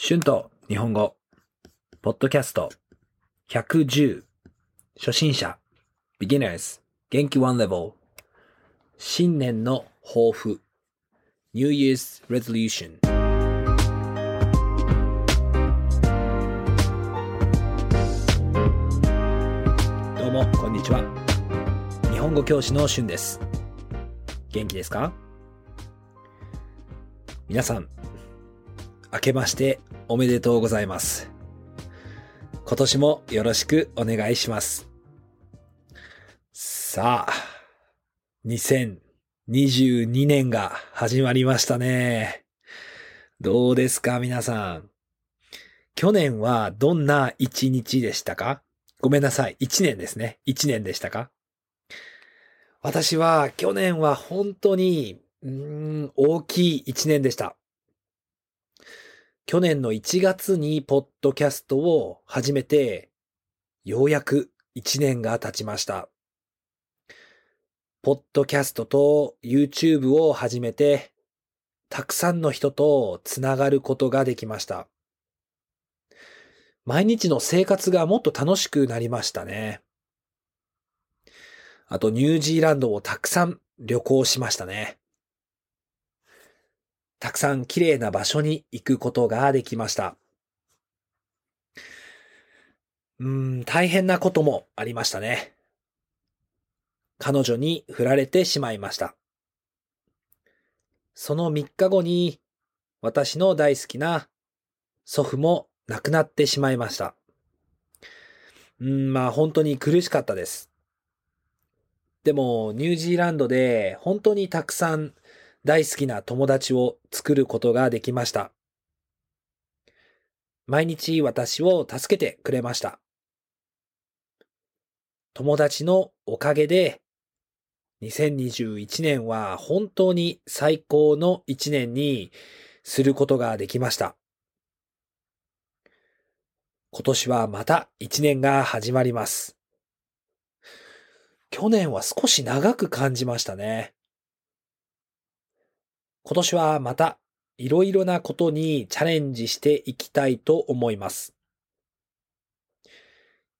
春と日本語、ポッドキャスト、110、初心者、beginners、元気 one level、新年の抱負、New Year's resolution。どうも、こんにちは。日本語教師の春です。元気ですか？皆さん、明けましておめでとうございます。今年もよろしくお願いします。さあ、2022年が始まりましたね。どうですか皆さん。去年はどんな一日でしたか？ごめんなさい。一年ですね。一年でしたか？私は去年は本当に、うん、大きい一年でした。去年の1月にポッドキャストを始めて、ようやく1年が経ちました。ポッドキャストと YouTube を始めて、たくさんの人とつながることができました。毎日の生活がもっと楽しくなりましたね。あとニュージーランドをたくさん旅行しましたね。たくさん綺麗な場所に行くことができました。うん、大変なこともありましたね。彼女に振られてしまいました。その3日後に私の大好きな祖父も亡くなってしまいました。うん、まあ本当に苦しかったです。でもニュージーランドで本当にたくさん大好きな友達を作ることができました。毎日私を助けてくれました。友達のおかげで2021年は本当に最高の一年にすることができました。今年はまた一年が始まります。去年は少し長く感じましたね。今年はまたいろいろなことにチャレンジしていきたいと思います。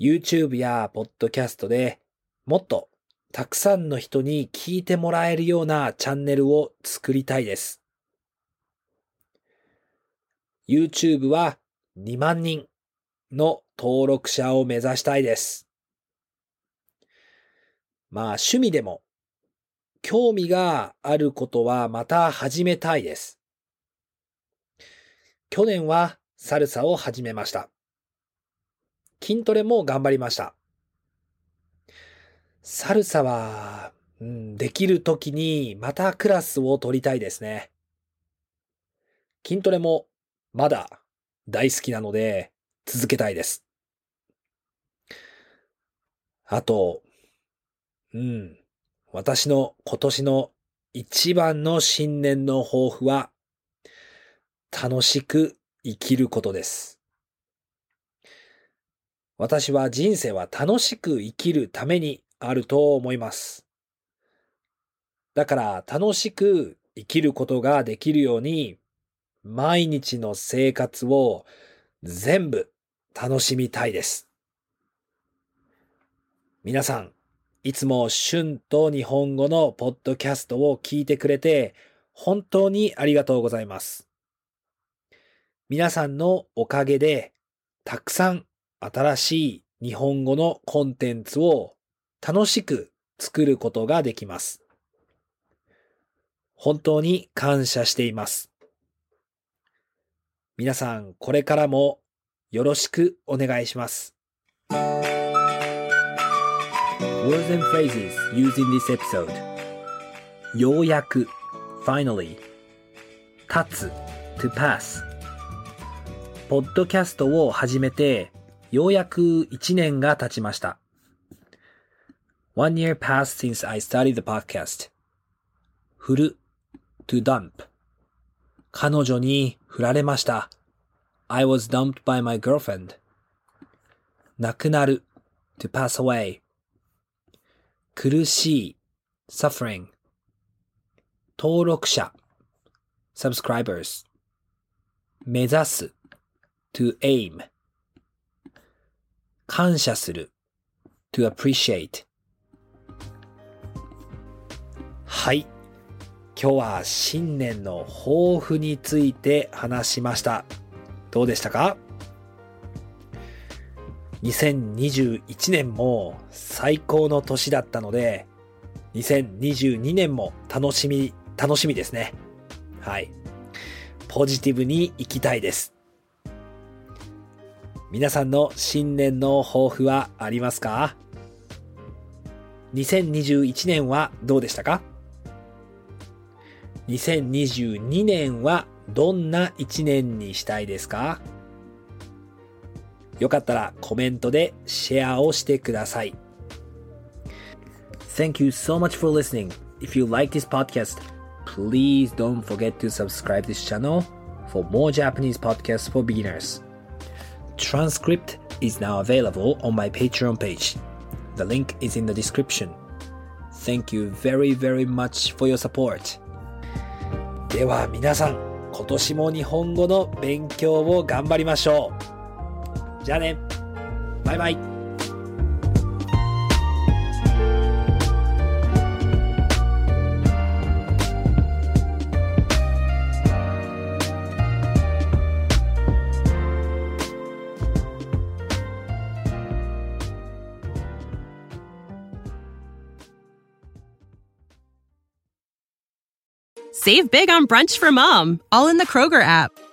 YouTube や Podcast でもっとたくさんの人に聞いてもらえるようなチャンネルを作りたいです。YouTube は2万人の登録者を目指したいです。まあ趣味でも興味があることはまた始めたいです。去年はサルサを始めました。筋トレも頑張りました。サルサは、うん、できる時にまたクラスを取りたいですね。筋トレもまだ大好きなので続けたいです。あと、うん。私の今年の一番の新年の抱負は、楽しく生きることです。私は人生は楽しく生きるためにあると思います。だから楽しく生きることができるように、毎日の生活を全部楽しみたいです。皆さん、いつも春と日本語のポッドキャストを聞いてくれて本当にありがとうございます。皆さんのおかげでたくさん新しい日本語のコンテンツを楽しく作ることができます。本当に感謝しています。皆さんこれからもよろしくお願いします。Words and phrases used in this episode ようやく finally 立つ to pass ポッドキャストを始めてようやく1年が経ちました One year passed since I started the podcast 振る to dump 彼女に振られました I was dumped by my girlfriend 亡くなる to pass away 苦しい suffering 登録者 subscribers 目指す to aim 感謝する to appreciate はい。今日は新年の抱負について話しました。どうでしたか？?2021 年も最高の年だったので、2022年も楽しみ、楽しみですね。はい。ポジティブに行きたいです。皆さんの新年の抱負はありますか ?2021 年はどうでしたか？2022年はどんな1年にしたいですか？よかったらコメントでシェアをしてください。Thank you so much for listening. If you like this podcast, please don't forget to subscribe this channel for more Japanese podcasts for beginners. Transcript is now available on my Patreon page. The link is in the description. Thank you very very much for your support. では皆さん、今年も日本語の勉強を頑張りましょう。じゃあね。バイバイ。 Save big on brunch for mom, all in the Kroger app.